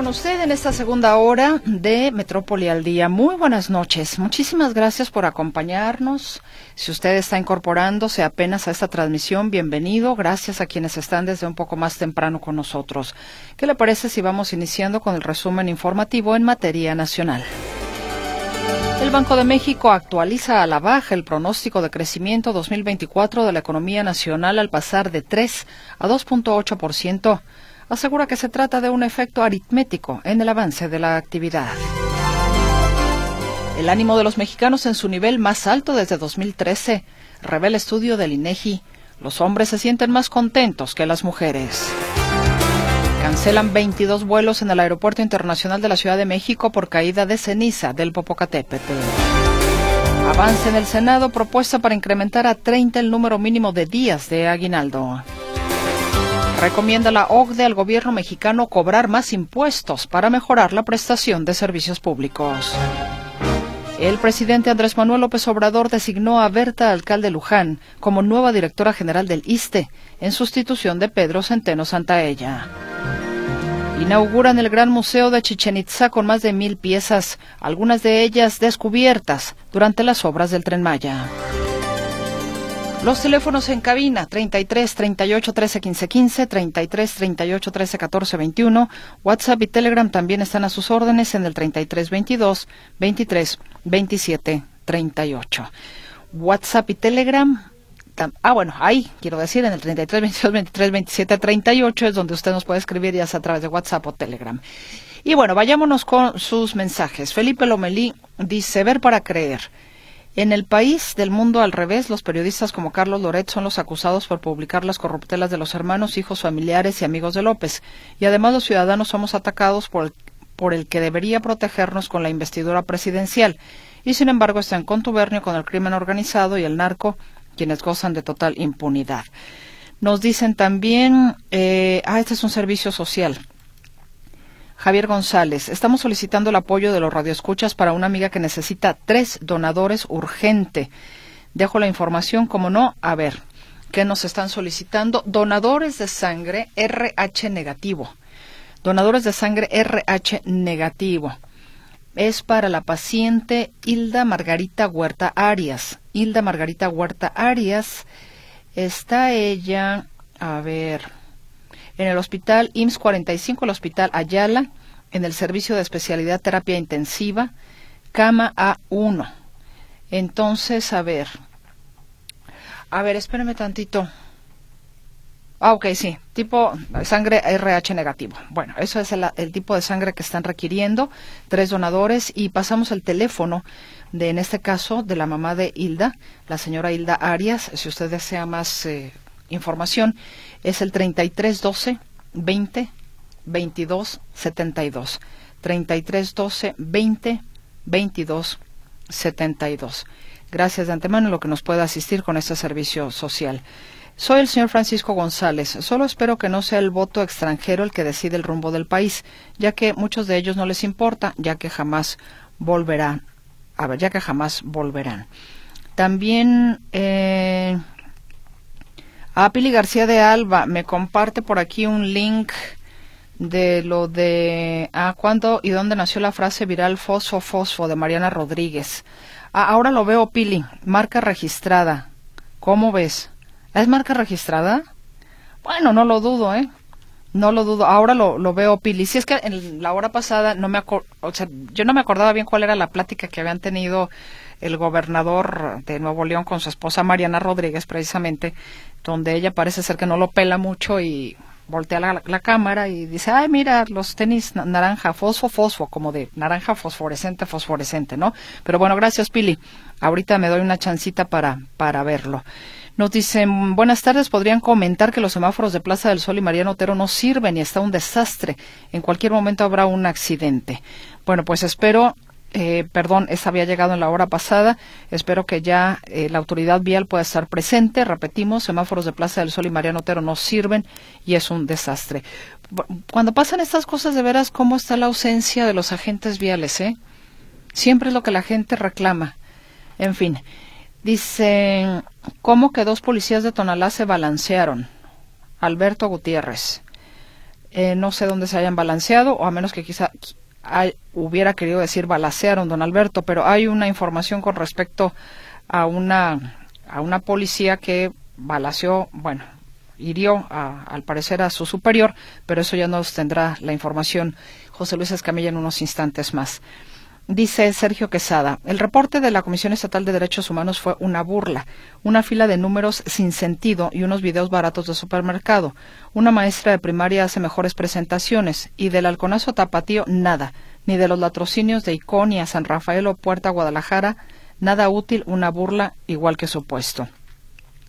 Con usted en esta segunda hora de Metrópoli al Día. Muy buenas noches. Muchísimas gracias por acompañarnos. Si usted está incorporándose apenas a esta transmisión, bienvenido. Gracias a quienes están desde un poco más temprano con nosotros. ¿Qué le parece si vamos iniciando con el resumen informativo en materia nacional? El Banco de México actualiza a la baja el pronóstico de crecimiento 2024 de la economía nacional al pasar de 3 a 2.8% asegura que se trata de un efecto aritmético en el avance de la actividad. El ánimo de los mexicanos en su nivel más alto desde 2013, revela estudio del INEGI. Los hombres se sienten más contentos que las mujeres. Cancelan 22 vuelos en el Aeropuerto Internacional de la Ciudad de México por caída de ceniza del Popocatépetl. Avance en el Senado propuesta para incrementar a 30 el número mínimo de días de aguinaldo. Recomienda la OCDE al gobierno mexicano cobrar más impuestos para mejorar la prestación de servicios públicos. El presidente Andrés Manuel López Obrador designó a Berta Alcalde Luján como nueva directora general del ISTE, en sustitución de Pedro Centeno Santaella. Inauguran el Gran Museo de Chichen Itza con más de mil piezas, algunas de ellas descubiertas durante las obras del Tren Maya. Los teléfonos en cabina 33 38 13 15 15, 33 38 13 14 21, WhatsApp y Telegram también están a sus órdenes en el 33 22 23 27 38. WhatsApp y Telegram Ah, bueno, ahí quiero decir, en el 33 22 23 27 38 es donde usted nos puede escribir ya sea a través de WhatsApp o Telegram. Y bueno, vayámonos con sus mensajes. Felipe Lomelí dice, ver para creer. En el país del mundo al revés, los periodistas como Carlos Loret son los acusados por publicar las corruptelas de los hermanos, hijos, familiares y amigos de López. Y además los ciudadanos somos atacados por el, por el que debería protegernos con la investidura presidencial. Y sin embargo está en contubernio con el crimen organizado y el narco, quienes gozan de total impunidad. Nos dicen también, eh, ah, este es un servicio social. Javier González, estamos solicitando el apoyo de los radioescuchas para una amiga que necesita tres donadores urgente. Dejo la información, como no, a ver, ¿qué nos están solicitando? Donadores de sangre RH negativo. Donadores de sangre RH negativo. Es para la paciente Hilda Margarita Huerta Arias. Hilda Margarita Huerta Arias. Está ella, a ver, en el Hospital IMSS 45, el Hospital Ayala, en el Servicio de Especialidad Terapia Intensiva, cama A1. Entonces, a ver. A ver, espérame tantito. Ah, ok, sí. Tipo sangre RH negativo. Bueno, eso es el, tipo de sangre que están requiriendo. Tres donadores y pasamos el teléfono de, en este caso, de la mamá de Hilda, la señora Hilda Arias. Si usted desea más eh, información, es el 3312 20 22 72. 3312 20 22 72. Gracias de antemano lo que nos pueda asistir con este servicio social. Soy el señor Francisco González. Solo espero que no sea el voto extranjero el que decide el rumbo del país, ya que muchos de ellos no les importa, ya que jamás volverán. A ver, ya que jamás volverán. También eh, a Pili García de Alba me comparte por aquí un link de lo de a cuándo y dónde nació la frase viral fosfo fosfo de Mariana Rodríguez. Ah, ahora lo veo, Pili, marca registrada. ¿Cómo ves? ¿Es marca registrada? Bueno, no lo dudo, ¿eh? No lo dudo. Ahora lo, lo veo, Pili. Si es que en la hora pasada no me o sea, yo no me acordaba bien cuál era la plática que habían tenido el gobernador de Nuevo León con su esposa Mariana Rodríguez, precisamente, donde ella parece ser que no lo pela mucho y voltea la, cámara y dice, ay, mira, los tenis naranja, fosfo, fosfo, como de naranja fosforescente, fosforescente, ¿no? Pero bueno, gracias, Pili. Ahorita me doy una chancita para, para verlo. Nos dicen, buenas tardes, podrían comentar que los semáforos de Plaza del Sol y Mariano Otero no sirven y está un desastre. En cualquier momento habrá un accidente. Bueno, pues espero eh, perdón, esa había llegado en la hora pasada. Espero que ya eh, la autoridad vial pueda estar presente. Repetimos, semáforos de Plaza del Sol y Mariano Otero no sirven y es un desastre. Cuando pasan estas cosas, de veras, ¿cómo está la ausencia de los agentes viales? Eh? Siempre es lo que la gente reclama. En fin, dicen, ¿cómo que dos policías de Tonalá se balancearon? Alberto Gutiérrez. Eh, no sé dónde se hayan balanceado, o a menos que quizá hubiera querido decir balacearon, don Alberto, pero hay una información con respecto a una, a una policía que balaceó, bueno, hirió al parecer a su superior, pero eso ya nos tendrá la información José Luis Escamilla en unos instantes más. Dice Sergio Quesada, el reporte de la Comisión Estatal de Derechos Humanos fue una burla, una fila de números sin sentido y unos videos baratos de supermercado. Una maestra de primaria hace mejores presentaciones y del halconazo tapatío nada, ni de los latrocinios de Iconia, San Rafael o Puerta Guadalajara, nada útil, una burla igual que supuesto.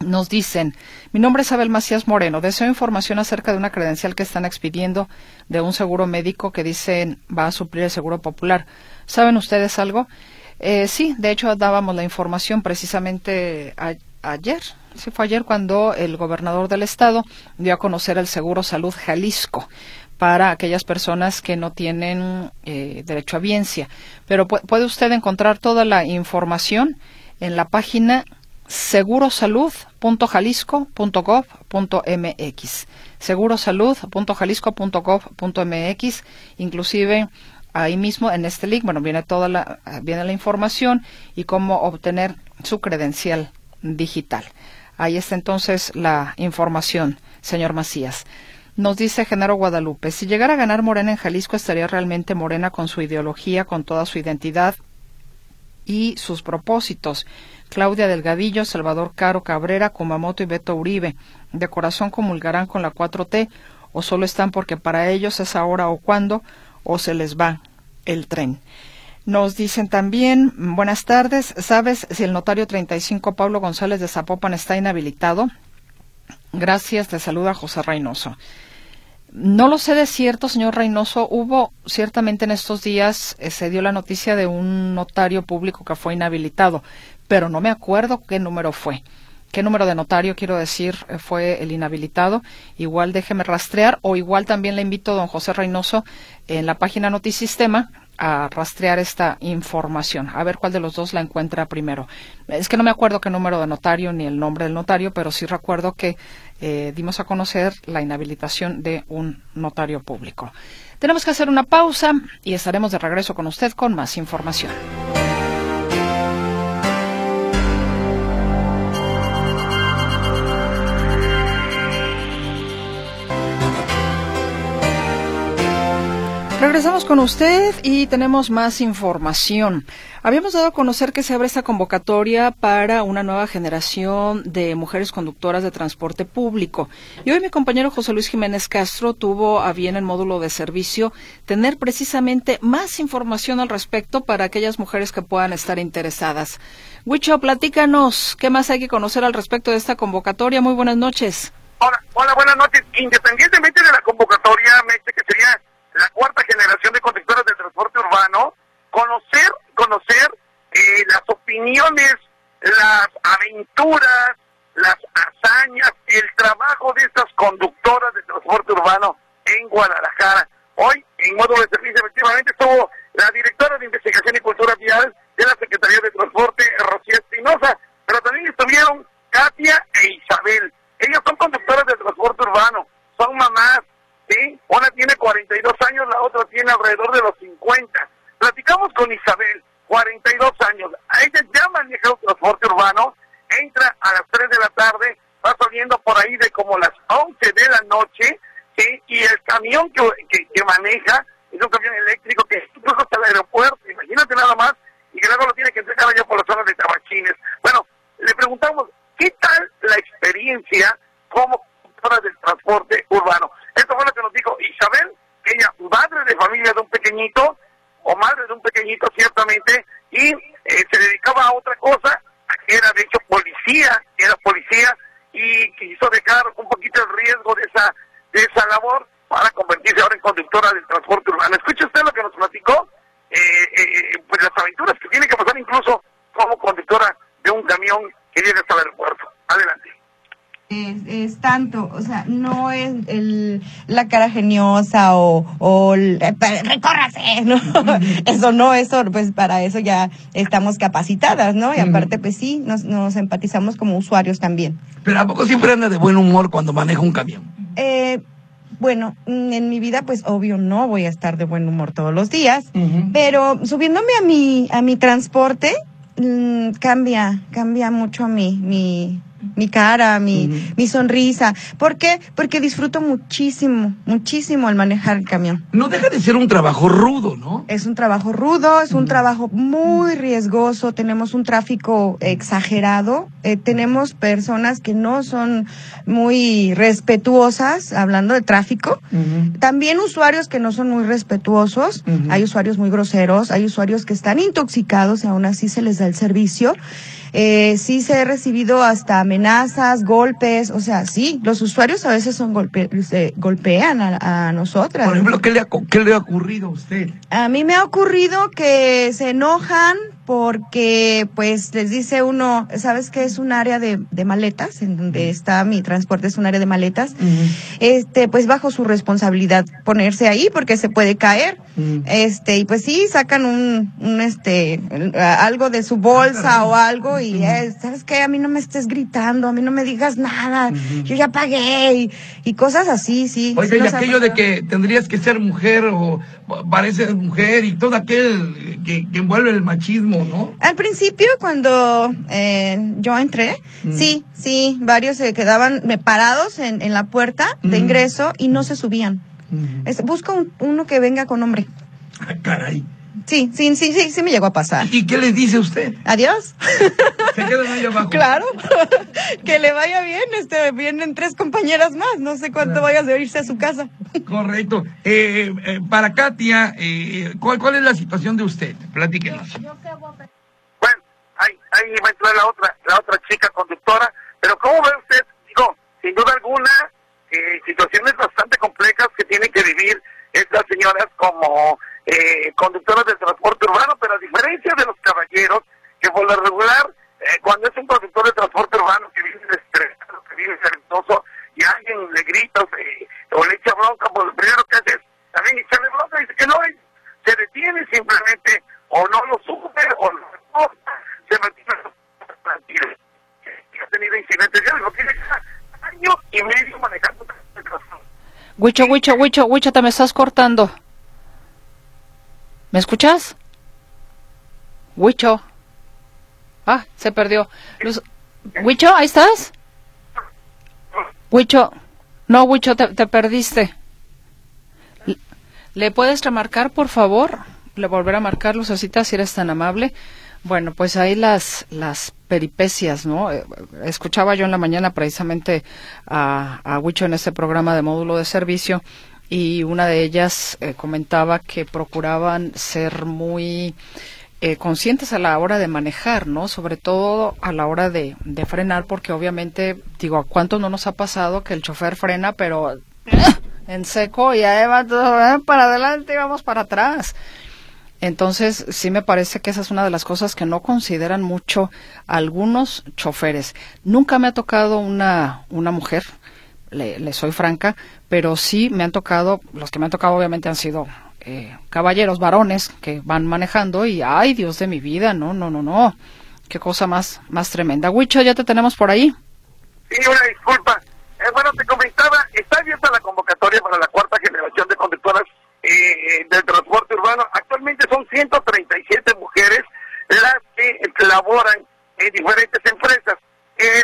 Nos dicen, mi nombre es Abel Macías Moreno, deseo información acerca de una credencial que están expidiendo de un seguro médico que dicen va a suplir el seguro popular. ¿Saben ustedes algo? Eh, sí, de hecho dábamos la información precisamente ayer, sí fue ayer cuando el gobernador del estado dio a conocer el Seguro Salud Jalisco para aquellas personas que no tienen eh, derecho a biencia. Pero puede usted encontrar toda la información en la página segurosalud.jalisco.gov.mx. Segurosalud.jalisco.gov.mx, inclusive ahí mismo en este link, bueno, viene toda la viene la información y cómo obtener su credencial digital. Ahí está entonces la información, señor Macías. Nos dice Genaro Guadalupe, si llegara a ganar Morena en Jalisco estaría realmente Morena con su ideología, con toda su identidad y sus propósitos. Claudia Delgadillo, Salvador Caro Cabrera, Kumamoto y Beto Uribe. De corazón comulgarán con la 4T o solo están porque para ellos es ahora o cuando o se les va el tren. Nos dicen también, buenas tardes, ¿sabes si el notario 35 Pablo González de Zapopan está inhabilitado? Gracias, te saluda José Reynoso. No lo sé de cierto, señor Reynoso. Hubo ciertamente en estos días, eh, se dio la noticia de un notario público que fue inhabilitado, pero no me acuerdo qué número fue. ¿Qué número de notario, quiero decir, eh, fue el inhabilitado? Igual déjeme rastrear o igual también le invito a don José Reynoso en la página Notisistema a rastrear esta información, a ver cuál de los dos la encuentra primero. Es que no me acuerdo qué número de notario ni el nombre del notario, pero sí recuerdo que eh, dimos a conocer la inhabilitación de un notario público. Tenemos que hacer una pausa y estaremos de regreso con usted con más información. Regresamos con usted y tenemos más información. Habíamos dado a conocer que se abre esta convocatoria para una nueva generación de mujeres conductoras de transporte público. Y hoy mi compañero José Luis Jiménez Castro tuvo a bien el módulo de servicio tener precisamente más información al respecto para aquellas mujeres que puedan estar interesadas. Huicho, platícanos, ¿qué más hay que conocer al respecto de esta convocatoria? Muy buenas noches. Hola, hola buenas noches. Independientemente de la convocatoria, me dice que sería la cuarta generación de conductores de transporte urbano, conocer, conocer eh, las opiniones, las aventuras, las hazañas, el trabajo de estas conductoras de transporte urbano en Guadalajara. Hoy, en modo de servicio, efectivamente, estuvo la directora de Investigación y Cultura Vial de la Secretaría de Transporte, Rocío Espinosa, pero también estuvieron Katia e Isabel. Ellas son conductoras de transporte urbano, son mamás, una tiene 42 años, la otra tiene alrededor de los 50. Platicamos con Isabel, 42 años. A ella ya maneja el transporte urbano, entra a las 3 de la tarde, va saliendo por ahí de como las 11 de la noche, y el camión que, que, maneja es un camión eléctrico que incluso hasta el aeropuerto, imagínate nada más, y que luego lo tiene que entregar allá por las zonas de Tabachines. Bueno, le preguntamos, ¿qué tal la experiencia como del transporte urbano? Esto fue lo que nos dijo Isabel, ella madre de familia de un pequeñito, o madre de un pequeñito ciertamente, y eh, se dedicaba a otra cosa, era de hecho policía, era policía, y quiso dejar un poquito el riesgo de esa, de esa labor para convertirse ahora en conductora del transporte urbano. Escuche usted lo que nos platicó pues las aventuras que tiene que pasar incluso como conductora de un camión que viene hasta el aeropuerto. Adelante. Es, tanto, o sea, no es el, la cara geniosa o, o el, recórrase, ¿no? Eso no, eso, pues para eso ya estamos capacitadas, ¿no? Y aparte, pues sí, nos, nos empatizamos como usuarios también. Pero ¿a poco siempre anda de buen humor cuando maneja un camión? Eh, bueno, en mi vida, pues obvio no voy a estar de buen humor todos los días, pero subiéndome a mi, a mi transporte, mm, cambia, cambia mucho mi, mi, mi cara, mi, mi sonrisa. ¿Por qué? Porque disfruto muchísimo, muchísimo al manejar el camión. No deja de ser un trabajo rudo, ¿no? Es un trabajo rudo, es un trabajo muy riesgoso, tenemos un tráfico exagerado, eh, tenemos personas que no son muy respetuosas, hablando de tráfico, también usuarios que no son muy respetuosos, hay usuarios muy groseros, hay usuarios que están intoxicados y aún así se les da el servicio. Eh, sí se he recibido hasta amenazas, golpes, o sea, sí, los usuarios a veces son golpe, se golpean a, a, nosotras. Por ejemplo, ¿qué le, ha, ¿qué le ha ocurrido a usted? A mí me ha ocurrido que se enojan porque pues les dice uno, ¿sabes qué es un área de, de maletas? En donde está mi transporte es un área de maletas. Este, pues bajo su responsabilidad ponerse ahí porque se puede caer. Este, y pues sí, sacan un, un este, algo de su bolsa o algo y ¿sabes qué? A mí no me estés gritando, a mí no me digas nada, yo ya pagué y, cosas así, sí. Oye, y aquello de que tendrías que ser mujer o pareces mujer y todo aquel que, que envuelve el machismo al principio, cuando eh, yo entré, mm. sí, sí, varios se quedaban parados en, en la puerta de mm. ingreso y no se subían. Mm. busco uno que venga con hombre. Ah, caray. Sí, sí, sí, sí, sí me llegó a pasar. ¿Y qué le dice usted? Adiós. Se quedan ahí abajo. Claro. que le vaya bien, este, vienen tres compañeras más, no sé cuánto vayas de irse a su casa. Correcto. Eh, eh, para Katia, eh, ¿cuál, ¿cuál es la situación de usted? Platíquenos. Bueno, ahí, ahí va a entrar la otra, la otra chica conductora, pero ¿cómo ve usted? Digo, sin duda alguna, situaciones bastante complejas que tienen que vivir estas señoras como eh, conductores del transporte urbano, pero a diferencia de los caballeros, que por lo regular, eh, cuando es un conductor de transporte urbano que vive estresado, que vive nervioso, y alguien le grita o le echa bronca, pues lo primero que hace es también echarle bronca dice que no, se detiene simplemente, o no lo sube, o no reporta, se mantiene tranquilo. Ha tenido incidentes, ya lo tiene año y medio manejando. Huicho, Huicho, Huicho, Huicho, te me estás cortando. ¿Me escuchas? Huicho. Ah, se perdió. Huicho, ¿ahí estás? Huicho. No, Huicho, te, te perdiste. ¿Le puedes remarcar, por favor? Le volver a marcar, Lucecita, si eres tan amable. Bueno, pues ahí las, las peripecias, ¿no? Eh, escuchaba yo en la mañana precisamente a, a Huicho en este programa de módulo de servicio y una de ellas eh, comentaba que procuraban ser muy eh, conscientes a la hora de manejar, ¿no? Sobre todo a la hora de, frenar, porque obviamente, digo, ¿a cuánto no nos ha pasado que el chofer frena, pero en seco y ahí va todo para adelante y vamos para atrás? Entonces, sí me parece que esa es una de las cosas que no consideran mucho algunos choferes. Nunca me ha tocado una, una mujer, le, soy franca, pero sí me han tocado, los que me han tocado obviamente han sido eh, caballeros, varones que van manejando y ay Dios de mi vida, no, no, no, no, qué cosa más, más tremenda. Huicho, ya te tenemos por ahí. Sí, una disculpa. Eh, bueno, te comentaba, está abierta la convocatoria para la cuarta generación de conductoras eh, del transporte urbano. Actualmente son 137 mujeres las que laboran en diferentes empresas.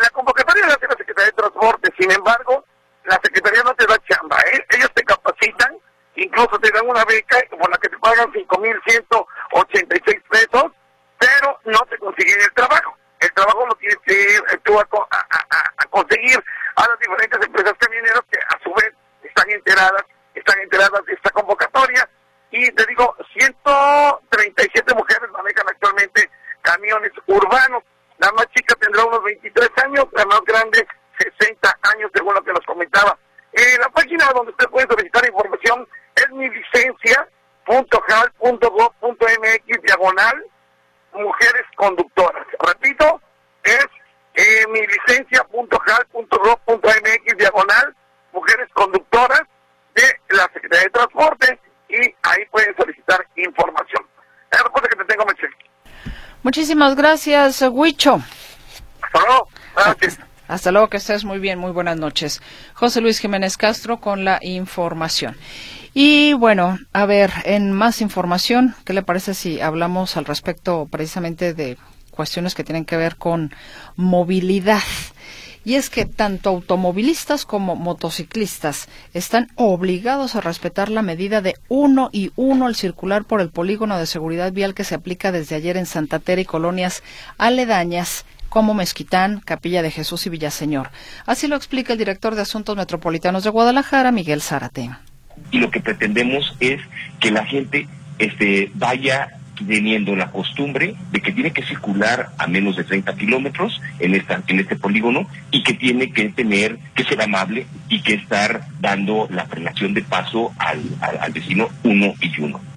la convocatoria la la Secretaría de Transporte, sin embargo, la Secretaría no te da chamba, ¿eh? ellos te capacitan, incluso te dan una beca por la que te pagan 5.186 pesos, pero no te consiguen el trabajo. El trabajo lo tienes que ir tú a, conseguir a las diferentes empresas camioneras que a su vez están enteradas, están enteradas de esta convocatoria. Y te digo, 137 mujeres manejan actualmente camiones urbanos. La más chica tendrá unos 23 años, la más grande 60 años, según lo que nos comentaba. Eh, la página donde usted puede solicitar información es mi licencia.gal.gov.mx conductoras. Repito, es eh, mi licencia.gal.gov.mx diagonal mujeres conductoras de la Secretaría de Transporte y ahí pueden solicitar información. Es que te tengo, Meche. Muchísimas gracias, Huicho. Hasta luego. Gracias. Hasta luego, que estés muy bien, muy buenas noches. José Luis Jiménez Castro con la información. Y bueno, a ver, en más información, ¿qué le parece si hablamos al respecto precisamente de cuestiones que tienen que ver con movilidad? Y es que tanto automovilistas como motociclistas están obligados a respetar la medida de uno y uno al circular por el polígono de seguridad vial que se aplica desde ayer en Santa Tere y colonias aledañas como Mezquitán, Capilla de Jesús y Villaseñor. Así lo explica el director de Asuntos Metropolitanos de Guadalajara, Miguel Zárate. Y lo que pretendemos es que la gente este, vaya teniendo la costumbre de que tiene que circular a menos de 30 kilómetros en, en este polígono y que tiene que tener, que ser amable y que estar dando la frenación de paso al, al vecino uno y uno.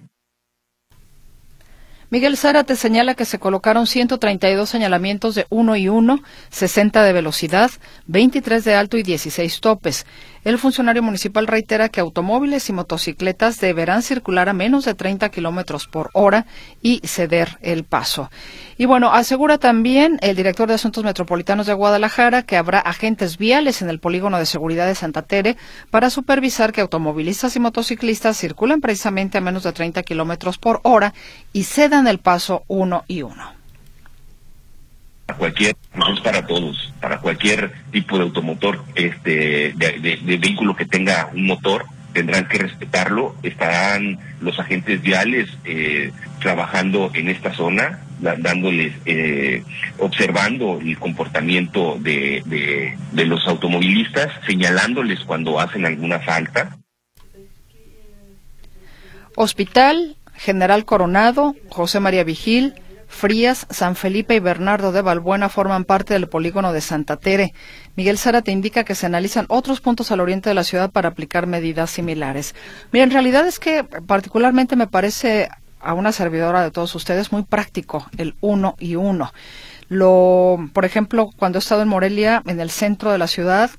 Miguel Zárate señala que se colocaron 132 señalamientos de 1 y 1, 60 de velocidad, 23 de alto y 16 topes. El funcionario municipal reitera que automóviles y motocicletas deberán circular a menos de 30 kilómetros por hora y ceder el paso. Y bueno, asegura también el director de Asuntos Metropolitanos de Guadalajara que habrá agentes viales en el polígono de seguridad de Santa Tere para supervisar que automovilistas y motociclistas circulen precisamente a menos de 30 kilómetros por hora y cedan el paso uno y uno para cualquier, no es para todos, para cualquier tipo de automotor, este, de, vehículo que tenga un motor, tendrán que respetarlo. Estarán los agentes viales eh, trabajando en esta zona, dándoles, eh, observando el comportamiento de, de, de, los automovilistas, señalándoles cuando hacen alguna falta. Hospital General Coronado, José María Vigil, Frías, San Felipe y Bernardo de Balbuena forman parte del polígono de Santa Tere. Miguel Sara te indica que se analizan otros puntos al oriente de la ciudad para aplicar medidas similares. Mira, en realidad es que particularmente me parece a una servidora de todos ustedes muy práctico el uno y uno. Lo, por ejemplo, cuando he estado en Morelia, en el centro de la ciudad,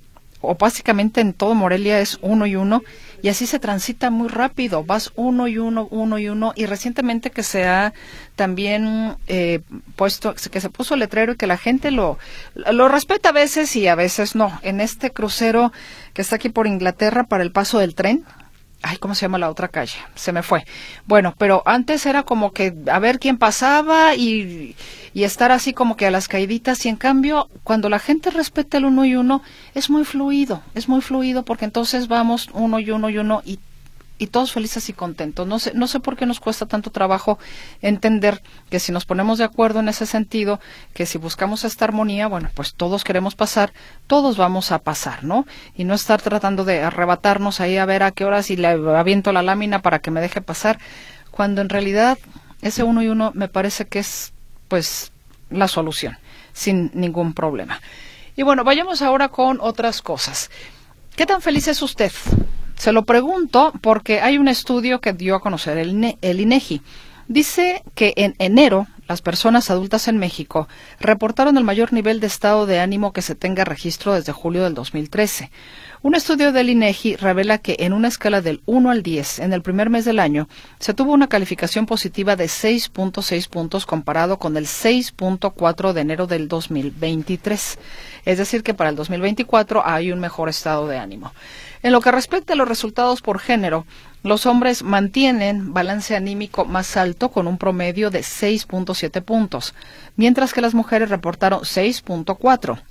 o básicamente en todo Morelia es uno y uno y así se transita muy rápido, vas uno y uno, uno y uno y recientemente que se ha también eh, puesto, que se puso letrero y que la gente lo, lo respeta a veces y a veces no. En este crucero que está aquí por Inglaterra para el paso del tren, Ay, ¿cómo se llama la otra calle? Se me fue. Bueno, pero antes era como que a ver quién pasaba y, y estar así como que a las caíditas y en cambio cuando la gente respeta el uno y uno es muy fluido, es muy fluido porque entonces vamos uno y uno y uno y y todos felices y contentos. No sé, no sé por qué nos cuesta tanto trabajo entender que si nos ponemos de acuerdo en ese sentido, que si buscamos esta armonía, bueno, pues todos queremos pasar, todos vamos a pasar, ¿no? Y no estar tratando de arrebatarnos ahí a ver a qué hora si le aviento la lámina para que me deje pasar, cuando en realidad ese uno y uno me parece que es, pues, la solución, sin ningún problema. Y bueno, vayamos ahora con otras cosas. ¿Qué tan feliz es usted? Se lo pregunto porque hay un estudio que dio a conocer el, INEGI. Dice que en enero las personas adultas en México reportaron el mayor nivel de estado de ánimo que se tenga registro desde julio del 2013. Un estudio del INEGI revela que en una escala del 1 al 10 en el primer mes del año se tuvo una calificación positiva de 6.6 puntos comparado con el 6.4 de enero del 2023. Es decir, que para el 2024 hay un mejor estado de ánimo. En lo que respecta a los resultados por género, los hombres mantienen balance anímico más alto con un promedio de 6.7 puntos, mientras que las mujeres reportaron 6.4.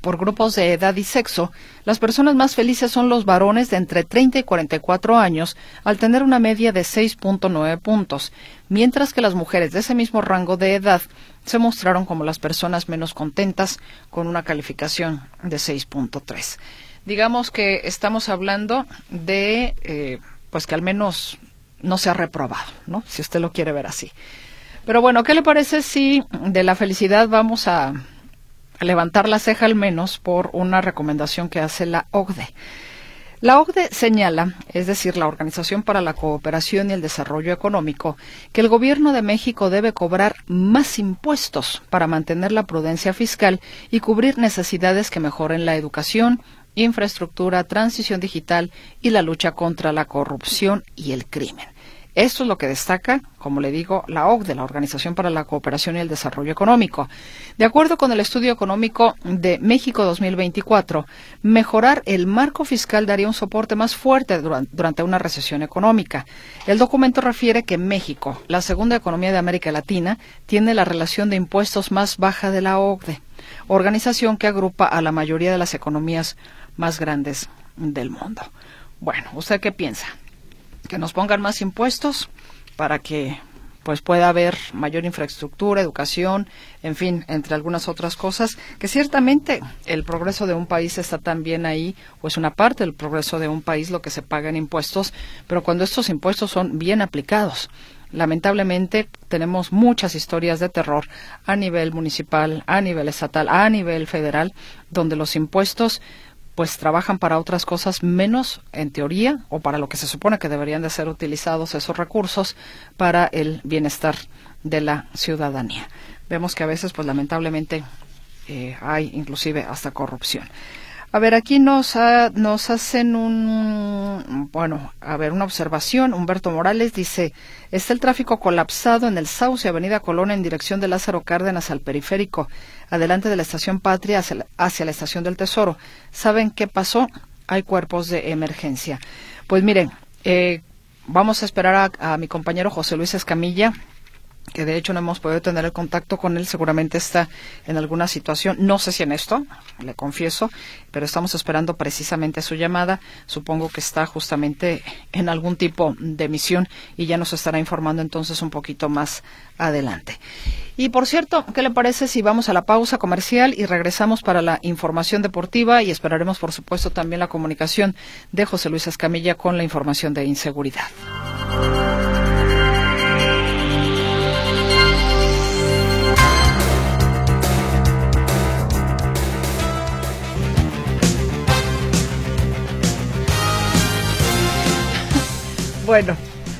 Por grupos de edad y sexo, las personas más felices son los varones de entre 30 y 44 años, al tener una media de 6.9 puntos, mientras que las mujeres de ese mismo rango de edad se mostraron como las personas menos contentas, con una calificación de 6.3 digamos que estamos hablando de, eh, pues que al menos no se ha reprobado, ¿no? Si usted lo quiere ver así. Pero bueno, ¿qué le parece si de la felicidad vamos a levantar la ceja al menos por una recomendación que hace la OCDE? La OCDE señala, es decir, la Organización para la Cooperación y el Desarrollo Económico, que el gobierno de México debe cobrar más impuestos para mantener la prudencia fiscal y cubrir necesidades que mejoren la educación, infraestructura, transición digital y la lucha contra la corrupción y el crimen. Esto es lo que destaca, como le digo, la OCDE, la Organización para la Cooperación y el Desarrollo Económico. De acuerdo con el estudio económico de México 2024, mejorar el marco fiscal daría un soporte más fuerte durante una recesión económica. El documento refiere que México, la segunda economía de América Latina, tiene la relación de impuestos más baja de la OCDE, organización que agrupa a la mayoría de las economías más grandes del mundo. Bueno, ¿usted qué piensa? que nos pongan más impuestos para que pues pueda haber mayor infraestructura, educación, en fin, entre algunas otras cosas, que ciertamente el progreso de un país está también ahí, o es una parte del progreso de un país lo que se paga en impuestos, pero cuando estos impuestos son bien aplicados. Lamentablemente tenemos muchas historias de terror a nivel municipal, a nivel estatal, a nivel federal, donde los impuestos pues trabajan para otras cosas menos en teoría o para lo que se supone que deberían de ser utilizados esos recursos para el bienestar de la ciudadanía. Vemos que a veces, pues lamentablemente, eh, hay inclusive hasta corrupción. A ver, aquí nos, nos hacen un, bueno, a ver, una observación. Humberto Morales dice, está el tráfico colapsado en el Sauce, Avenida Colón, en dirección de Lázaro Cárdenas al periférico, adelante de la estación Patria hacia la, la estación del Tesoro. ¿Saben qué pasó? Hay cuerpos de emergencia. Pues miren, eh, vamos a esperar a mi compañero José Luis Escamilla, que de hecho no hemos podido tener el contacto con él, seguramente está en alguna situación, no sé si en esto, le confieso, pero estamos esperando precisamente su llamada, supongo que está justamente en algún tipo de misión y ya nos estará informando entonces un poquito más adelante. Y por cierto, ¿qué le parece si vamos a la pausa comercial y regresamos para la información deportiva y esperaremos por supuesto también la comunicación de José Luis Escamilla con la información de inseguridad? Bueno,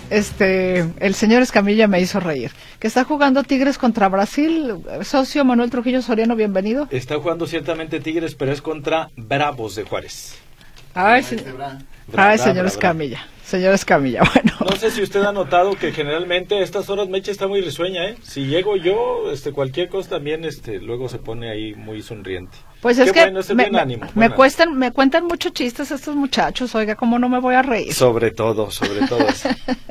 este, el señor Escamilla me hizo reír. Que está jugando Tigres contra Brasil. Socio Manuel Trujillo Soriano, bienvenido. Está jugando ciertamente Tigres, pero es contra Bravos de Juárez. Ay, Ay señor Escamilla. Señor Escamilla, bueno. No sé si usted ha notado que generalmente a estas horas Meche está muy risueña, ¿eh? Si llego yo, este, cualquier cosa también, este, luego se pone ahí muy sonriente. Pues es que me, cuestan, me cuentan muchos chistes estos muchachos, oiga, ¿cómo no me voy a reír? Sobre todo, sobre todo.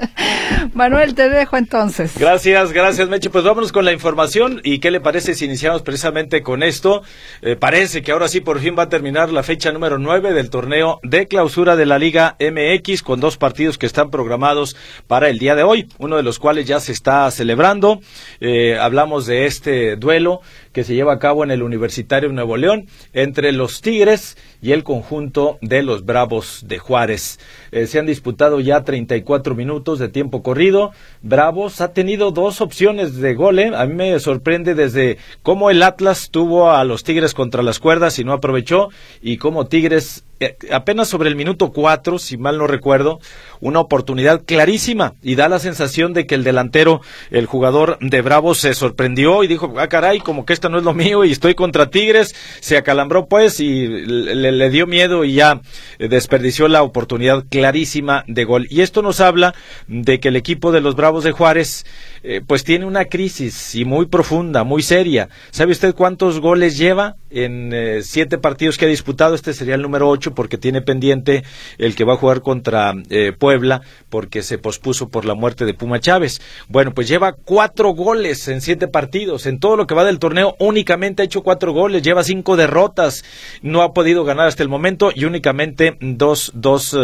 Manuel, te dejo entonces. Gracias, gracias Meche. Pues vámonos con la información y qué le parece si iniciamos precisamente con esto. Eh, parece que ahora sí por fin va a terminar la fecha número 9 del torneo de clausura de la Liga MX con dos partidos que están programados para el día de hoy, uno de los cuales ya se está celebrando. Eh, hablamos de este duelo que se lleva a cabo en el Universitario de Nuevo León entre los Tigres y el conjunto de los Bravos de Juárez. Eh, se han disputado ya 34 minutos de tiempo corrido. Bravos ha tenido dos opciones de gol. ¿eh? A mí me sorprende desde cómo el Atlas tuvo a los Tigres contra las cuerdas y no aprovechó y cómo Tigres apenas sobre el minuto cuatro, si mal no recuerdo, una oportunidad clarísima y da la sensación de que el delantero, el jugador de Bravos, se sorprendió y dijo, ah caray, como que esto no es lo mío y estoy contra Tigres, se acalambró pues y le, dio miedo y ya eh, desperdició la oportunidad clarísima de gol. Y esto nos habla de que el equipo de los Bravos de Juárez eh, pues tiene una crisis y muy profunda, muy seria. ¿Sabe usted cuántos goles lleva en eh, siete partidos que ha disputado? Este sería el número ocho porque tiene pendiente el que va a jugar contra eh, Puebla porque se pospuso por la muerte de Puma Chávez. Bueno, pues lleva cuatro goles en siete partidos. En todo lo que va del torneo únicamente ha hecho cuatro goles, lleva cinco derrotas, no ha podido ganar hasta el momento y únicamente dos, dos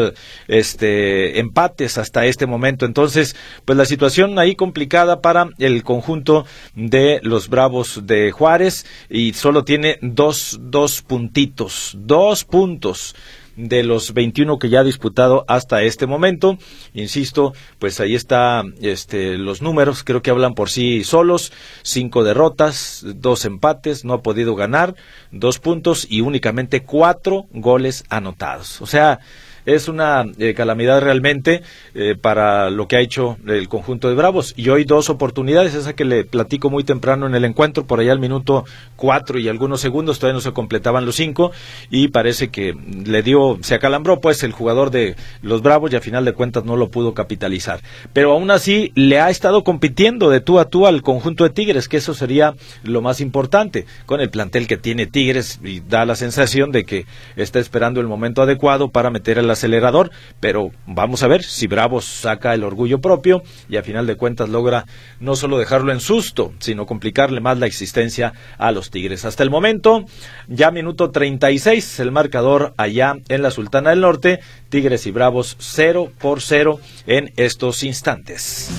este, empates hasta este momento. Entonces, pues la situación ahí complicada para el conjunto de los Bravos de Juárez y solo tiene dos, dos puntitos, dos puntos de los 21 que ya ha disputado hasta este momento. Insisto, pues ahí está este, los números, creo que hablan por sí solos. Cinco derrotas, dos empates, no ha podido ganar, dos puntos y únicamente cuatro goles anotados. O sea, es una eh, calamidad realmente eh, para lo que ha hecho el conjunto de Bravos. Y hoy dos oportunidades, esa que le platico muy temprano en el encuentro, por allá al minuto cuatro y algunos segundos, todavía no se completaban los cinco, y parece que le dio, se acalambró pues el jugador de los Bravos y a final de cuentas no lo pudo capitalizar. Pero aún así le ha estado compitiendo de tú a tú al conjunto de Tigres, que eso sería lo más importante, con el plantel que tiene Tigres y da la sensación de que está esperando el momento adecuado para meter el acelerador, pero vamos a ver si Bravos saca el orgullo propio y a final de cuentas logra no solo dejarlo en susto, sino complicarle más la existencia a los Tigres. Hasta el momento, ya minuto 36, el marcador allá en la Sultana del Norte, Tigres y Bravos 0 por 0 en estos instantes.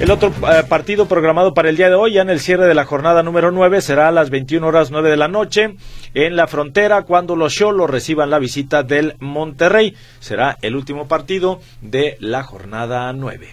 El otro eh, partido programado para el día de hoy, ya en el cierre de la jornada número 9, será a las 21 horas 9 de la noche en la frontera cuando los Cholos reciban la visita del Monterrey. Será el último partido de la jornada 9.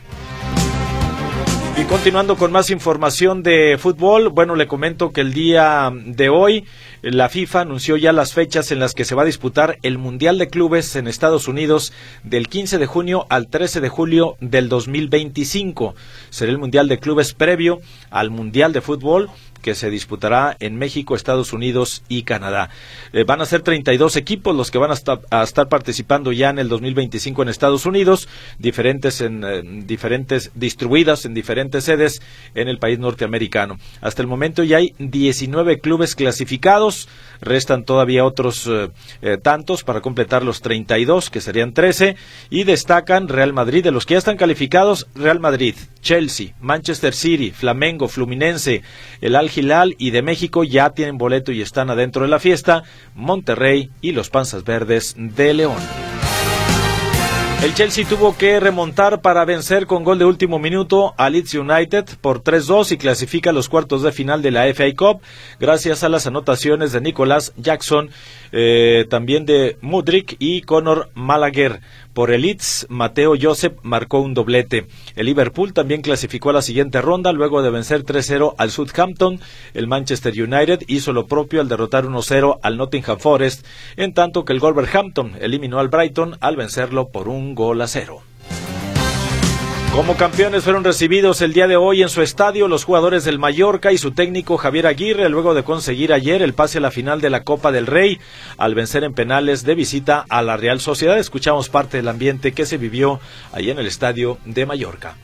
Y continuando con más información de fútbol, bueno, le comento que el día de hoy la FIFA anunció ya las fechas en las que se va a disputar el Mundial de Clubes en Estados Unidos del 15 de junio al 13 de julio del 2025. Será el Mundial de Clubes previo al Mundial de Fútbol que se disputará en México, Estados Unidos y Canadá. Eh, van a ser 32 equipos los que van a estar, participando ya en el 2025 en Estados Unidos, diferentes en diferentes distribuidas en diferentes sedes en el país norteamericano. Hasta el momento ya hay 19 clubes clasificados, restan todavía otros eh, eh, tantos para completar los 32 que serían 13 y destacan Real Madrid de los que ya están calificados, Real Madrid, Chelsea, Manchester City, Flamengo, Fluminense, el Al Gilal y de México ya tienen boleto y están adentro de la fiesta, Monterrey y los Panzas Verdes de León. El Chelsea tuvo que remontar para vencer con gol de último minuto a Leeds United por 3-2 y clasifica a los cuartos de final de la FA Cup gracias a las anotaciones de Nicolás Jackson, eh, también de Mudrik y Conor Malaguer. Por el Leeds, Mateo Joseph marcó un doblete. El Liverpool también clasificó a la siguiente ronda luego de vencer 3-0 al Southampton. El Manchester United hizo lo propio al derrotar 1-0 al Nottingham Forest, en tanto que el Wolverhampton eliminó al Brighton al vencerlo por un gol a cero. Como campeones fueron recibidos el día de hoy en su estadio los jugadores del Mallorca y su técnico Javier Aguirre luego de conseguir ayer el pase a la final de la Copa del Rey al vencer en penales de visita a la Real Sociedad. Escuchamos parte del ambiente que se vivió ahí en el estadio de Mallorca.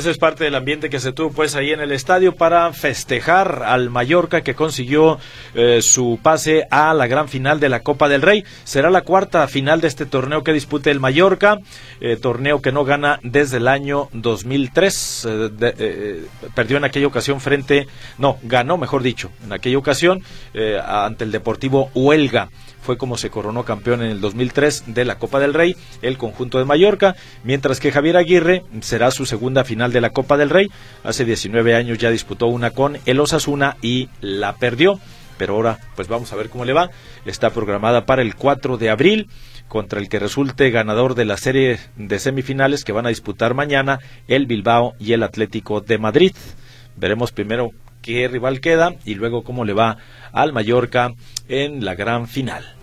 Ese es parte del ambiente que se tuvo pues ahí en el estadio para festejar al Mallorca que consiguió eh, su pase a la gran final de la Copa del Rey. Será la cuarta final de este torneo que dispute el Mallorca, eh, torneo que no gana desde el año 2003. Eh, perdió en aquella ocasión frente, no, ganó mejor dicho, en aquella ocasión ante el Deportivo Huelga fue como se coronó campeón en el 2003 de la Copa del Rey, el conjunto de Mallorca, mientras que Javier Aguirre será su segunda final de la Copa del Rey. Hace 19 años ya disputó una con el Osasuna y la perdió. Pero ahora, pues vamos a ver cómo le va. Está programada para el 4 de abril contra el que resulte ganador de la serie de semifinales que van a disputar mañana el Bilbao y el Atlético de Madrid. Veremos primero qué rival queda y luego cómo le va al Mallorca en la gran final.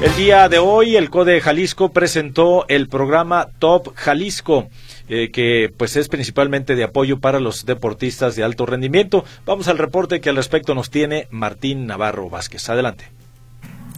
El día de hoy el CODE Jalisco presentó el programa Top Jalisco. Eh, que pues es principalmente de apoyo para los deportistas de alto rendimiento. Vamos al reporte que al respecto nos tiene Martín Navarro Vázquez. Adelante.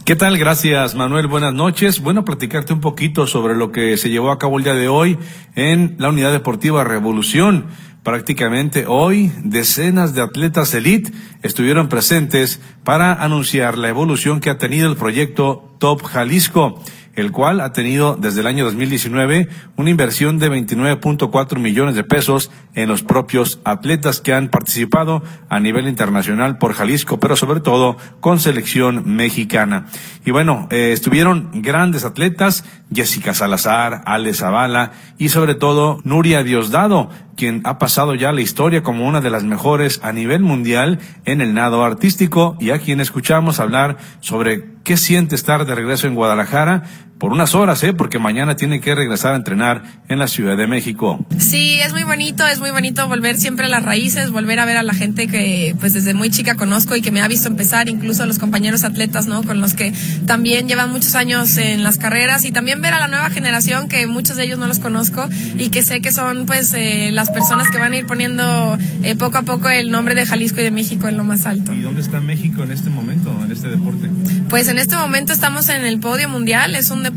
¿Qué tal? Gracias, Manuel. Buenas noches. Bueno, platicarte un poquito sobre lo que se llevó a cabo el día de hoy en la Unidad Deportiva Revolución. Prácticamente hoy decenas de atletas elite estuvieron presentes para anunciar la evolución que ha tenido el proyecto Top Jalisco. El cual ha tenido desde el año 2019 una inversión de 29.4 millones de pesos en los propios atletas que han participado a nivel internacional por Jalisco, pero sobre todo con selección mexicana. Y bueno, eh, estuvieron grandes atletas, Jessica Salazar, Ale Zavala y sobre todo Nuria Diosdado, quien ha pasado ya la historia como una de las mejores a nivel mundial en el nado artístico y a quien escuchamos hablar sobre qué siente estar de regreso en Guadalajara por unas horas, ¿eh? porque mañana tiene que regresar a entrenar en la Ciudad de México. Sí, es muy bonito, es muy bonito volver siempre a las raíces, volver a ver a la gente que pues desde muy chica conozco y que me ha visto empezar, incluso a los compañeros atletas, ¿no? Con los que también llevan muchos años en las carreras y también ver a la nueva generación que muchos de ellos no los conozco y que sé que son pues eh, las personas que van a ir poniendo eh, poco a poco el nombre de Jalisco y de México en lo más alto. ¿Y dónde está México en este momento, en este deporte? Pues en este momento estamos en el podio mundial, es un deporte,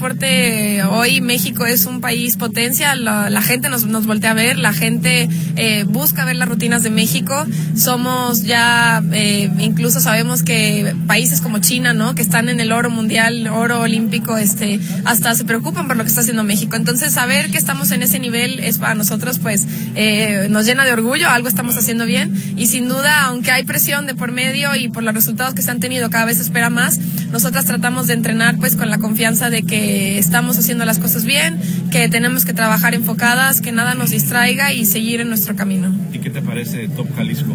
hoy México es un país potencia, la, gente nos, nos, voltea a ver, la gente eh, busca ver las rutinas de México, somos ya, eh, incluso sabemos que países como China, ¿no? Que están en el oro mundial, oro olímpico, este, hasta se preocupan por lo que está haciendo México. Entonces, saber que estamos en ese nivel es para nosotros, pues, eh, nos llena de orgullo, algo estamos haciendo bien y sin duda, aunque hay presión de por medio y por los resultados que se han tenido, cada vez se espera más, nosotras tratamos de entrenar pues con la confianza de que estamos haciendo las cosas bien, que tenemos que trabajar enfocadas, que nada nos distraiga y seguir en nuestro camino. ¿Y qué te parece Top Jalisco?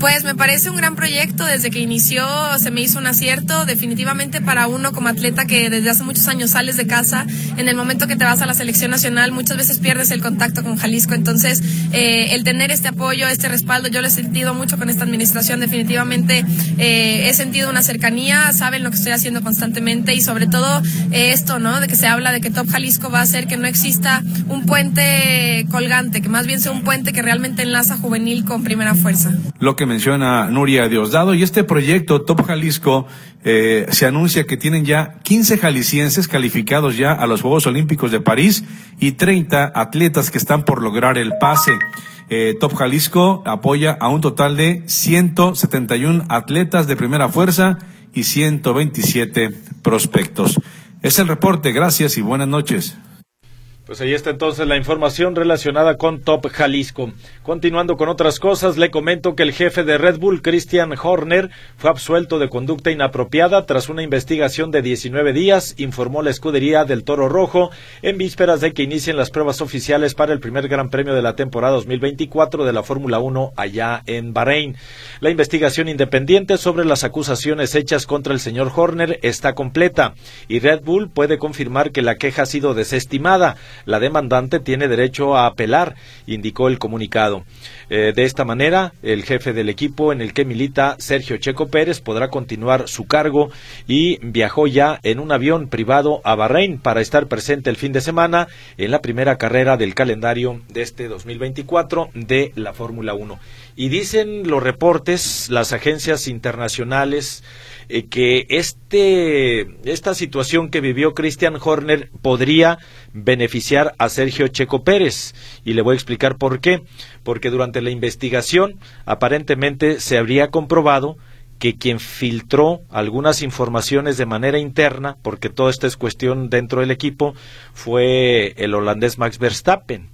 Pues me parece un gran proyecto. Desde que inició se me hizo un acierto. Definitivamente para uno como atleta que desde hace muchos años sales de casa, en el momento que te vas a la selección nacional muchas veces pierdes el contacto con Jalisco. Entonces eh, el tener este apoyo, este respaldo, yo lo he sentido mucho con esta administración. Definitivamente eh, he sentido una cercanía, saben lo que estoy haciendo constantemente y sobre todo eh, esto, ¿no? De que se habla de que Top Jalisco va a hacer que no exista un puente colgante, que más bien sea un puente que realmente enlaza juvenil con primera fuerza. Lo que menciona Nuria Diosdado. Y este proyecto, Top Jalisco, eh, se anuncia que tienen ya 15 jaliscienses calificados ya a los Juegos Olímpicos de París y 30 atletas que están por lograr el pase. Eh, Top Jalisco apoya a un total de 171 atletas de primera fuerza y 127 prospectos. Es el reporte, gracias y buenas noches. Pues ahí está entonces la información relacionada con Top Jalisco. Continuando con otras cosas, le comento que el jefe de Red Bull, Christian Horner, fue absuelto de conducta inapropiada tras una investigación de 19 días, informó la escudería del Toro Rojo en vísperas de que inicien las pruebas oficiales para el primer Gran Premio de la temporada 2024 de la Fórmula 1 allá en Bahrein. La investigación independiente sobre las acusaciones hechas contra el señor Horner está completa y Red Bull puede confirmar que la queja ha sido desestimada. La demandante tiene derecho a apelar, indicó el comunicado. Eh, de esta manera, el jefe del equipo en el que milita, Sergio Checo Pérez, podrá continuar su cargo y viajó ya en un avión privado a Bahrein para estar presente el fin de semana en la primera carrera del calendario de este 2024 de la Fórmula 1. Y dicen los reportes, las agencias internacionales, eh, que este, esta situación que vivió Christian Horner podría beneficiar a Sergio Checo Pérez. Y le voy a explicar por qué. Porque durante la investigación aparentemente se habría comprobado que quien filtró algunas informaciones de manera interna, porque todo esto es cuestión dentro del equipo, fue el holandés Max Verstappen.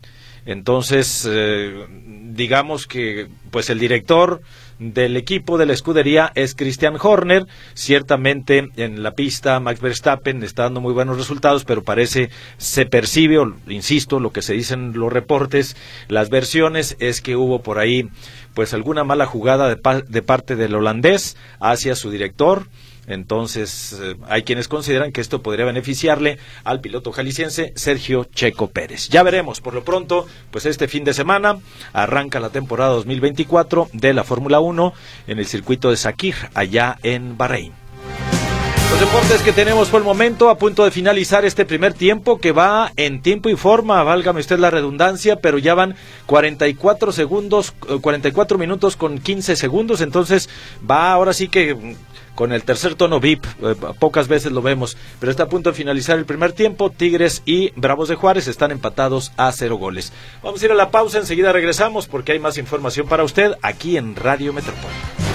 Entonces, eh, digamos que pues el director del equipo de la escudería es Christian Horner. Ciertamente en la pista Max Verstappen está dando muy buenos resultados, pero parece, se percibe, o, insisto, lo que se dicen los reportes, las versiones, es que hubo por ahí pues alguna mala jugada de, de parte del holandés hacia su director entonces, eh, hay quienes consideran que esto podría beneficiarle al piloto jalisciense Sergio Checo Pérez. Ya veremos, por lo pronto, pues este fin de semana arranca la temporada 2024 de la Fórmula 1 en el circuito de Sakir, allá en Bahrein. Los deportes que tenemos por el momento, a punto de finalizar este primer tiempo que va en tiempo y forma, válgame usted la redundancia, pero ya van 44 segundos, 44 minutos con 15 segundos, entonces va ahora sí que con el tercer tono VIP. Eh, pocas veces lo vemos, pero está a punto de finalizar el primer tiempo. Tigres y Bravos de Juárez están empatados a cero goles. Vamos a ir a la pausa, enseguida regresamos porque hay más información para usted aquí en Radio Metrópoli.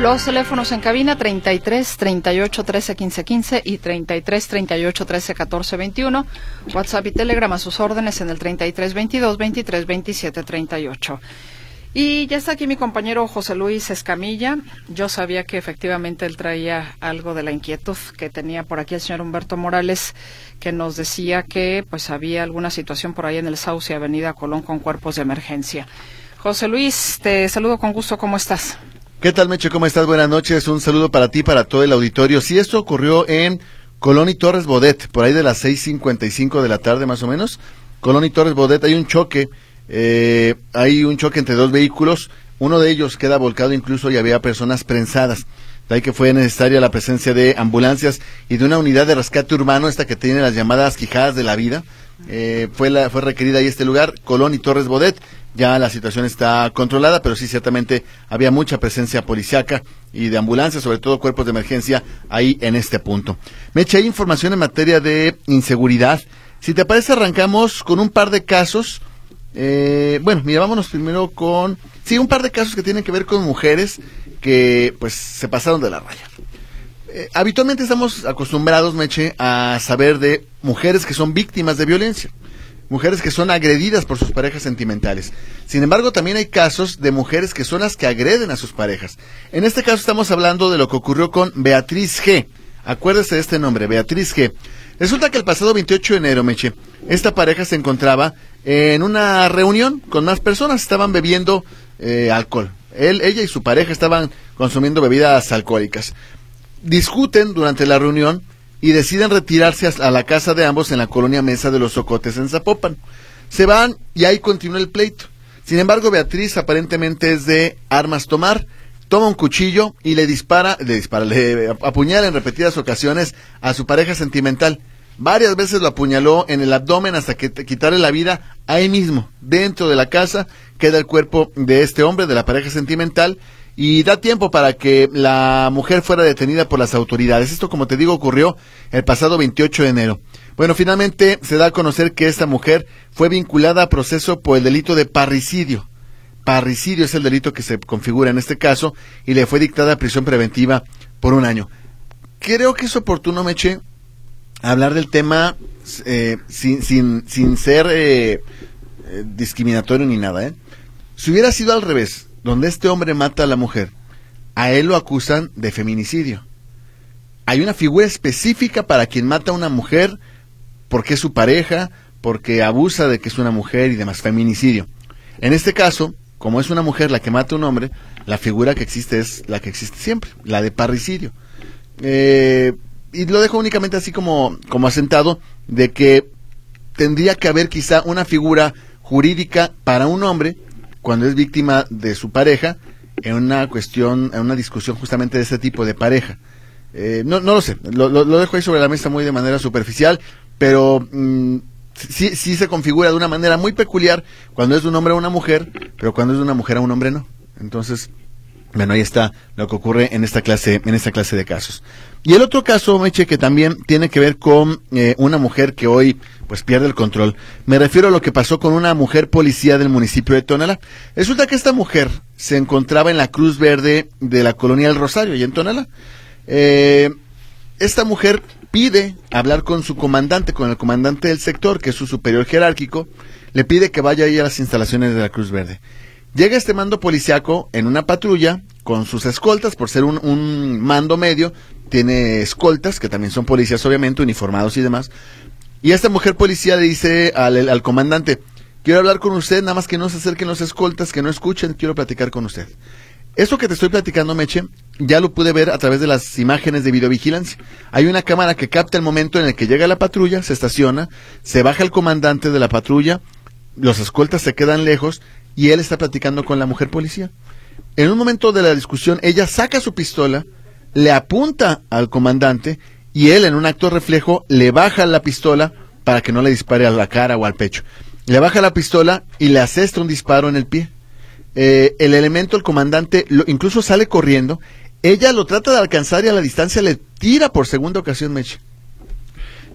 Los teléfonos en cabina 33 38 13 15 15 y 33 38 13 14 21. WhatsApp y Telegram a sus órdenes en el 33 22 23 27 38. Y ya está aquí mi compañero José Luis Escamilla. Yo sabía que efectivamente él traía algo de la inquietud que tenía por aquí el señor Humberto Morales, que nos decía que pues había alguna situación por ahí en el Sauce Avenida Colón con cuerpos de emergencia. José Luis, te saludo con gusto. ¿Cómo estás? ¿Qué tal, Meche? ¿Cómo estás? Buenas noches. Un saludo para ti, para todo el auditorio. Sí, esto ocurrió en Colón y Torres Bodet, por ahí de las 6.55 de la tarde más o menos. Colón y Torres Bodet, hay un choque, eh, hay un choque entre dos vehículos. Uno de ellos queda volcado incluso y había personas prensadas. De ahí que fue necesaria la presencia de ambulancias y de una unidad de rescate urbano, esta que tiene las llamadas quijadas de la vida. Eh, fue, la, fue requerida ahí este lugar, Colón y Torres Bodet ya la situación está controlada, pero sí ciertamente había mucha presencia policiaca y de ambulancia, sobre todo cuerpos de emergencia, ahí en este punto. Me eché información en materia de inseguridad. Si te parece, arrancamos con un par de casos. Eh, bueno, mira, vámonos primero con... Sí, un par de casos que tienen que ver con mujeres que pues se pasaron de la raya. Eh, habitualmente estamos acostumbrados, Meche, a saber de mujeres que son víctimas de violencia mujeres que son agredidas por sus parejas sentimentales. Sin embargo, también hay casos de mujeres que son las que agreden a sus parejas. En este caso estamos hablando de lo que ocurrió con Beatriz G. Acuérdese de este nombre, Beatriz G. Resulta que el pasado 28 de enero, Meche, esta pareja se encontraba en una reunión con más personas, estaban bebiendo eh, alcohol. Él, ella y su pareja estaban consumiendo bebidas alcohólicas. Discuten durante la reunión y deciden retirarse a la casa de ambos en la colonia Mesa de los Socotes en Zapopan. Se van y ahí continúa el pleito. Sin embargo, Beatriz aparentemente es de armas tomar, toma un cuchillo y le dispara, le dispara, le apuñala en repetidas ocasiones a su pareja sentimental. Varias veces lo apuñaló en el abdomen hasta que quitarle la vida ahí mismo, dentro de la casa, queda el cuerpo de este hombre, de la pareja sentimental, y da tiempo para que la mujer fuera detenida por las autoridades. Esto, como te digo, ocurrió el pasado 28 de enero. Bueno, finalmente se da a conocer que esta mujer fue vinculada a proceso por el delito de parricidio. Parricidio es el delito que se configura en este caso y le fue dictada prisión preventiva por un año. Creo que es oportuno, Meche, hablar del tema eh, sin, sin, sin ser eh, eh, discriminatorio ni nada. Si hubiera sido al revés, donde este hombre mata a la mujer, a él lo acusan de feminicidio. Hay una figura específica para quien mata a una mujer porque es su pareja, porque abusa de que es una mujer y demás, feminicidio. En este caso, como es una mujer la que mata a un hombre, la figura que existe es la que existe siempre, la de parricidio. Eh, y lo dejo únicamente así como, como asentado de que tendría que haber quizá una figura jurídica para un hombre cuando es víctima de su pareja en una cuestión, en una discusión justamente de este tipo de pareja. Eh, no, no lo sé, lo, lo, dejo ahí sobre la mesa muy de manera superficial, pero mm, sí, sí se configura de una manera muy peculiar cuando es de un hombre a una mujer, pero cuando es de una mujer a un hombre no. Entonces, bueno, ahí está lo que ocurre en esta clase, en esta clase de casos. Y el otro caso, Meche, que también tiene que ver con eh, una mujer que hoy pues pierde el control. Me refiero a lo que pasó con una mujer policía del municipio de Tonalá. Resulta que esta mujer se encontraba en la Cruz Verde de la colonia El Rosario, y en Tonalá. Eh, esta mujer pide hablar con su comandante, con el comandante del sector, que es su superior jerárquico, le pide que vaya ahí a las instalaciones de la Cruz Verde. Llega este mando policiaco en una patrulla con sus escoltas, por ser un, un, mando medio, tiene escoltas, que también son policías obviamente, uniformados y demás, y esta mujer policía le dice al, comandante, quiero hablar con usted, nada más que no se acerquen los escoltas, que no escuchen, quiero platicar con usted. Esto que te estoy platicando, Meche, ya lo pude ver a través de las imágenes de videovigilancia. Hay una cámara que capta el momento en el que llega la patrulla, se estaciona, se baja el comandante de la patrulla, los escoltas se quedan lejos y él está platicando con la mujer policía. En un momento de la discusión, ella saca su pistola, le apunta al comandante y él en un acto reflejo le baja la pistola para que no le dispare a la cara o al pecho. Le baja la pistola y le asesta un disparo en el pie. Eh, el elemento, el comandante, lo, incluso sale corriendo. Ella lo trata de alcanzar y a la distancia le tira por segunda ocasión Meche.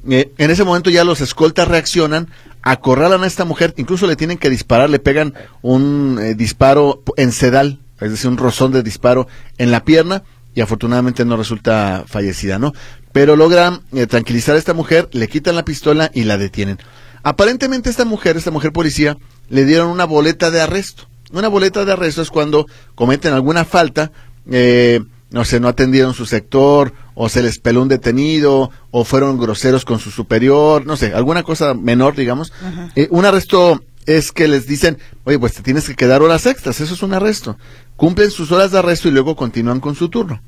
Eh, en ese momento ya los escoltas reaccionan, acorralan a esta mujer, incluso le tienen que disparar, le pegan un eh, disparo en sedal es decir, un rozón de disparo en la pierna y afortunadamente no resulta fallecida, ¿no? Pero logran eh, tranquilizar a esta mujer, le quitan la pistola y la detienen. Aparentemente esta mujer, esta mujer policía, le dieron una boleta de arresto. Una boleta de arresto es cuando cometen alguna falta, eh, no sé, no atendieron su sector, o se les peló un detenido, o fueron groseros con su superior, no sé, alguna cosa menor, digamos. Eh, un arresto es que les dicen, oye, pues te tienes que quedar horas extras, eso es un arresto. Cumplen sus horas de arresto y luego continúan con su turno.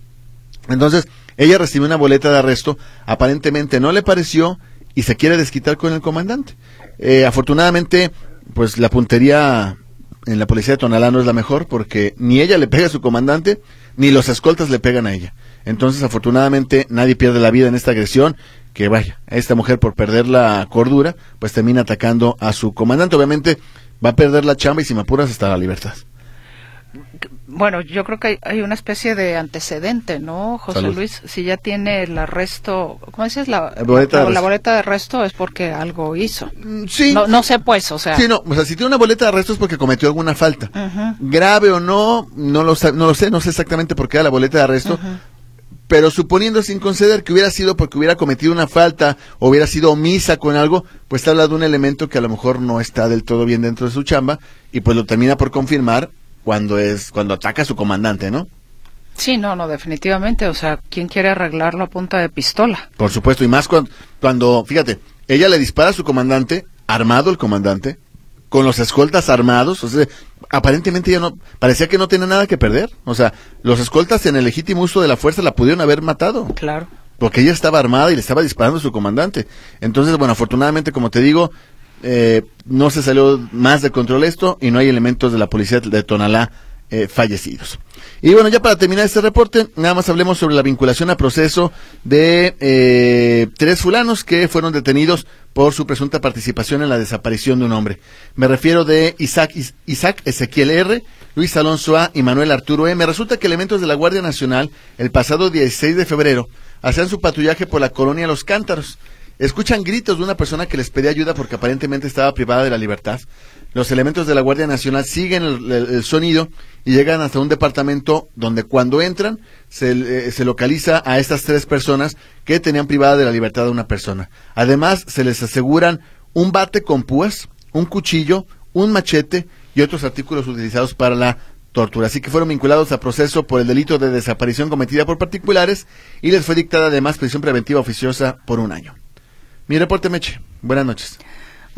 Entonces, ella recibe una boleta de arresto, aparentemente no le pareció y se quiere desquitar con el comandante. Eh, afortunadamente, pues la puntería en la policía de Tonalá no es la mejor porque ni ella le pega a su comandante, ni los escoltas le pegan a ella. Entonces, afortunadamente, nadie pierde la vida en esta agresión que vaya, esta mujer por perder la cordura, pues termina atacando a su comandante. Obviamente va a perder la chamba y si me apuras hasta la libertad. Bueno, yo creo que hay, una especie de antecedente, ¿no, José Luis? Si ya tiene el arresto, ¿cómo dices? La, boleta, la, boleta de arresto es porque algo hizo. Mm, sí. No, no, sé, pues, o sea. Sí, no, o sea, si tiene una boleta de arresto es porque cometió alguna falta. Grave o no, no lo, no lo sé, no sé exactamente por qué da la boleta de arresto, pero suponiendo sin conceder que hubiera sido porque hubiera cometido una falta o hubiera sido omisa con algo, pues habla de un elemento que a lo mejor no está del todo bien dentro de su chamba y pues lo termina por confirmar cuando es cuando ataca a su comandante, ¿no? Sí, no, no, definitivamente, o sea, ¿quién quiere arreglarlo a punta de pistola? Por supuesto, y más cuando, cuando fíjate, ella le dispara a su comandante, armado el comandante, con los escoltas armados, o sea, aparentemente ya no, parecía que no tenía nada que perder. O sea, los escoltas en el legítimo uso de la fuerza la pudieron haber matado. Claro. Porque ella estaba armada y le estaba disparando a su comandante. Entonces, bueno, afortunadamente, como te digo, eh, no se salió más de control esto y no hay elementos de la policía de Tonalá eh, fallecidos. Y bueno, ya para terminar este reporte, nada más hablemos sobre la vinculación a proceso de eh, tres fulanos que fueron detenidos por su presunta participación en la desaparición de un hombre. Me refiero de Isaac, Isaac Ezequiel R., Luis Alonso A. y Manuel Arturo M. Resulta que elementos de la Guardia Nacional, el pasado 16 de febrero, hacían su patrullaje por la colonia Los Cántaros. Escuchan gritos de una persona que les pedía ayuda porque aparentemente estaba privada de la libertad. Los elementos de la Guardia Nacional siguen el, sonido y llegan hasta un departamento donde cuando entran se, eh, se, localiza a estas tres personas que tenían privada de la libertad a una persona. Además, se les aseguran un bate con púas, un cuchillo, un machete y otros artículos utilizados para la tortura. Así que fueron vinculados a proceso por el delito de desaparición cometida por particulares y les fue dictada además prisión preventiva oficiosa por un año. Mi reporte, Meche. Buenas noches.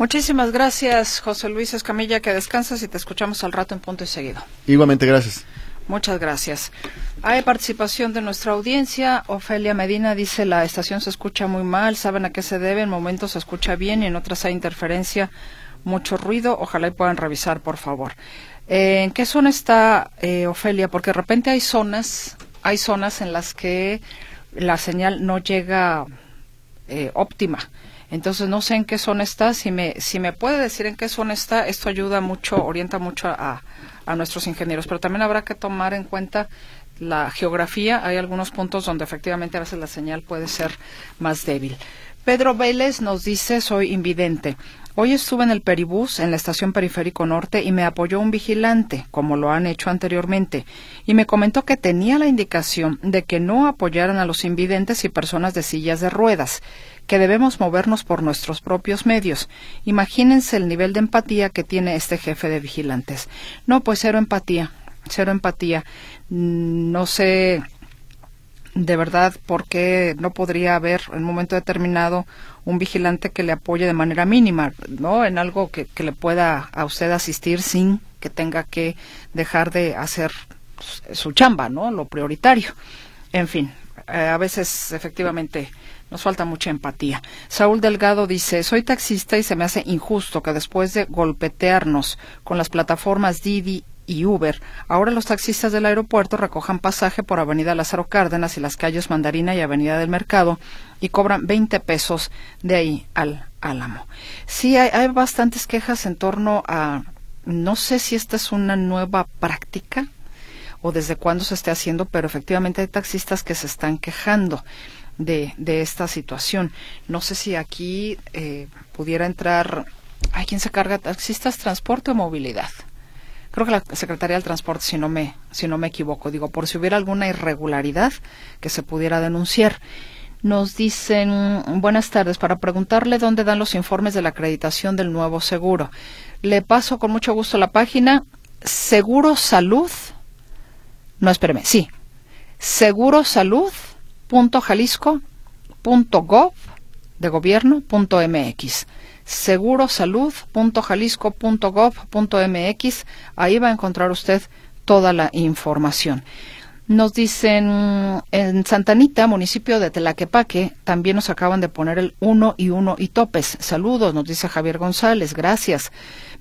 Muchísimas gracias, José Luis Escamilla, que descansas y te escuchamos al rato en punto y seguido. Igualmente, gracias. Muchas gracias. Hay participación de nuestra audiencia. Ofelia Medina dice la estación se escucha muy mal, saben a qué se debe, en momentos se escucha bien y en otras hay interferencia, mucho ruido. Ojalá y puedan revisar, por favor. Eh, ¿En qué zona está eh, Ofelia? Porque de repente hay zonas, hay zonas en las que la señal no llega eh, óptima. Entonces no sé en qué zona está. Si me, si me puede decir en qué zona está, esto ayuda mucho, orienta mucho a, a nuestros ingenieros. Pero también habrá que tomar en cuenta la geografía. Hay algunos puntos donde efectivamente a veces la señal puede ser más débil. Pedro Vélez nos dice, soy invidente. Hoy estuve en el Peribús, en la estación Periférico Norte, y me apoyó un vigilante, como lo han hecho anteriormente, y me comentó que tenía la indicación de que no apoyaran a los invidentes y personas de sillas de ruedas, que debemos movernos por nuestros propios medios. Imagínense el nivel de empatía que tiene este jefe de vigilantes. No, pues cero empatía, cero empatía. Mm, no sé de verdad por qué no podría haber en un momento determinado un vigilante que le apoye de manera mínima, ¿no? En algo que, le pueda a usted asistir sin que tenga que dejar de hacer su chamba, ¿no? Lo prioritario. En fin, eh, a veces efectivamente nos falta mucha empatía. Saúl Delgado dice, soy taxista y se me hace injusto que después de golpetearnos con las plataformas Didi y Uber, ahora los taxistas del aeropuerto recojan pasaje por Avenida Lázaro Cárdenas y las calles Mandarina y Avenida del Mercado y cobran 20 pesos de ahí al Álamo. Sí, hay, hay bastantes quejas en torno a, no sé si esta es una nueva práctica o desde cuándo se esté haciendo, pero efectivamente hay taxistas que se están quejando de, de esta situación. No sé si aquí eh, pudiera entrar, ¿hay quien se carga taxistas, transporte o movilidad? creo que la Secretaría del Transporte, si no me, si no me equivoco, digo, por si hubiera alguna irregularidad que se pudiera denunciar. Nos dicen, buenas tardes, para preguntarle dónde dan los informes de la acreditación del nuevo seguro. Le paso con mucho gusto la página Seguro Salud. No, espéreme, sí. Segurosalud.jalisco.gov de gobierno.mx segurosalud.jalisco.gov.mx. Ahí va a encontrar usted toda la información. Nos dicen en Santanita, municipio de Telaquepaque, también nos acaban de poner el 1 y 1 y topes. Saludos, nos dice Javier González, gracias.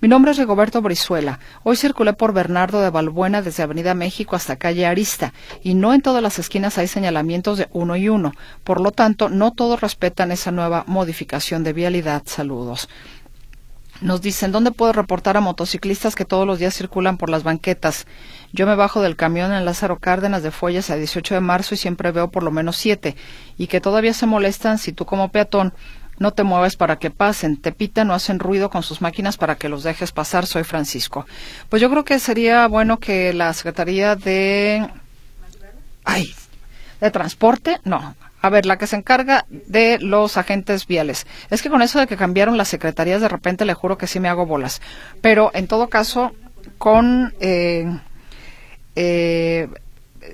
Mi nombre es Rigoberto Brizuela. Hoy circulé por Bernardo de Balbuena desde Avenida México hasta calle Arista y no en todas las esquinas hay señalamientos de 1 y 1. Por lo tanto, no todos respetan esa nueva modificación de vialidad. Saludos. Nos dicen, ¿dónde puedo reportar a motociclistas que todos los días circulan por las banquetas? Yo me bajo del camión en Lázaro Cárdenas de Fuelles a 18 de marzo y siempre veo por lo menos siete, y que todavía se molestan si tú como peatón no te mueves para que pasen, te pitan o hacen ruido con sus máquinas para que los dejes pasar. Soy Francisco. Pues yo creo que sería bueno que la Secretaría de... Ay, de Transporte, no, a ver, la que se encarga de los agentes viales. Es que con eso de que cambiaron las secretarías, de repente le juro que sí me hago bolas. Pero en todo caso, con eh, eh,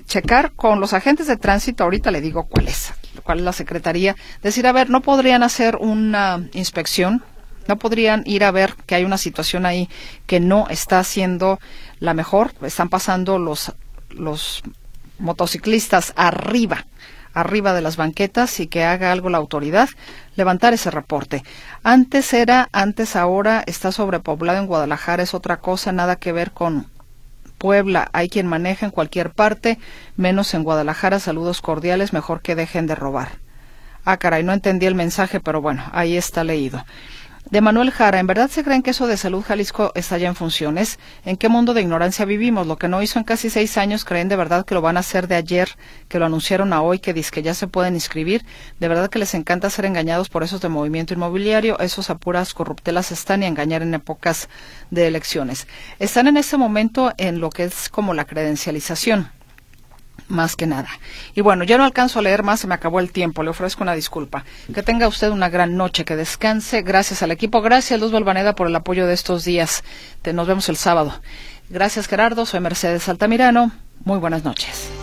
checar con los agentes de tránsito, ahorita le digo cuál es, cuál es la secretaría, decir, a ver, no podrían hacer una inspección, no podrían ir a ver que hay una situación ahí que no está siendo la mejor, están pasando los, los motociclistas arriba arriba de las banquetas y que haga algo la autoridad, levantar ese reporte. Antes era, antes ahora está sobrepoblado en Guadalajara, es otra cosa, nada que ver con Puebla. Hay quien maneja en cualquier parte, menos en Guadalajara. Saludos cordiales, mejor que dejen de robar. Ah, caray, no entendí el mensaje, pero bueno, ahí está leído. De Manuel Jara, ¿en verdad se creen que eso de Salud Jalisco está ya en funciones? ¿En qué mundo de ignorancia vivimos? Lo que no hizo en casi seis años, ¿creen de verdad que lo van a hacer de ayer, que lo anunciaron a hoy, que dice que ya se pueden inscribir? ¿De verdad que les encanta ser engañados por esos de movimiento inmobiliario? Esos apuras corruptelas están y engañar en épocas de elecciones. Están en ese momento en lo que es como la credencialización más que nada. Y bueno, ya no alcanzo a leer más, se me acabó el tiempo, le ofrezco una disculpa. Que tenga usted una gran noche, que descanse. Gracias al equipo, gracias Luz Balvaneda por el apoyo de estos días. nos vemos el sábado. Gracias Gerardo, soy Mercedes Altamirano. Muy buenas noches.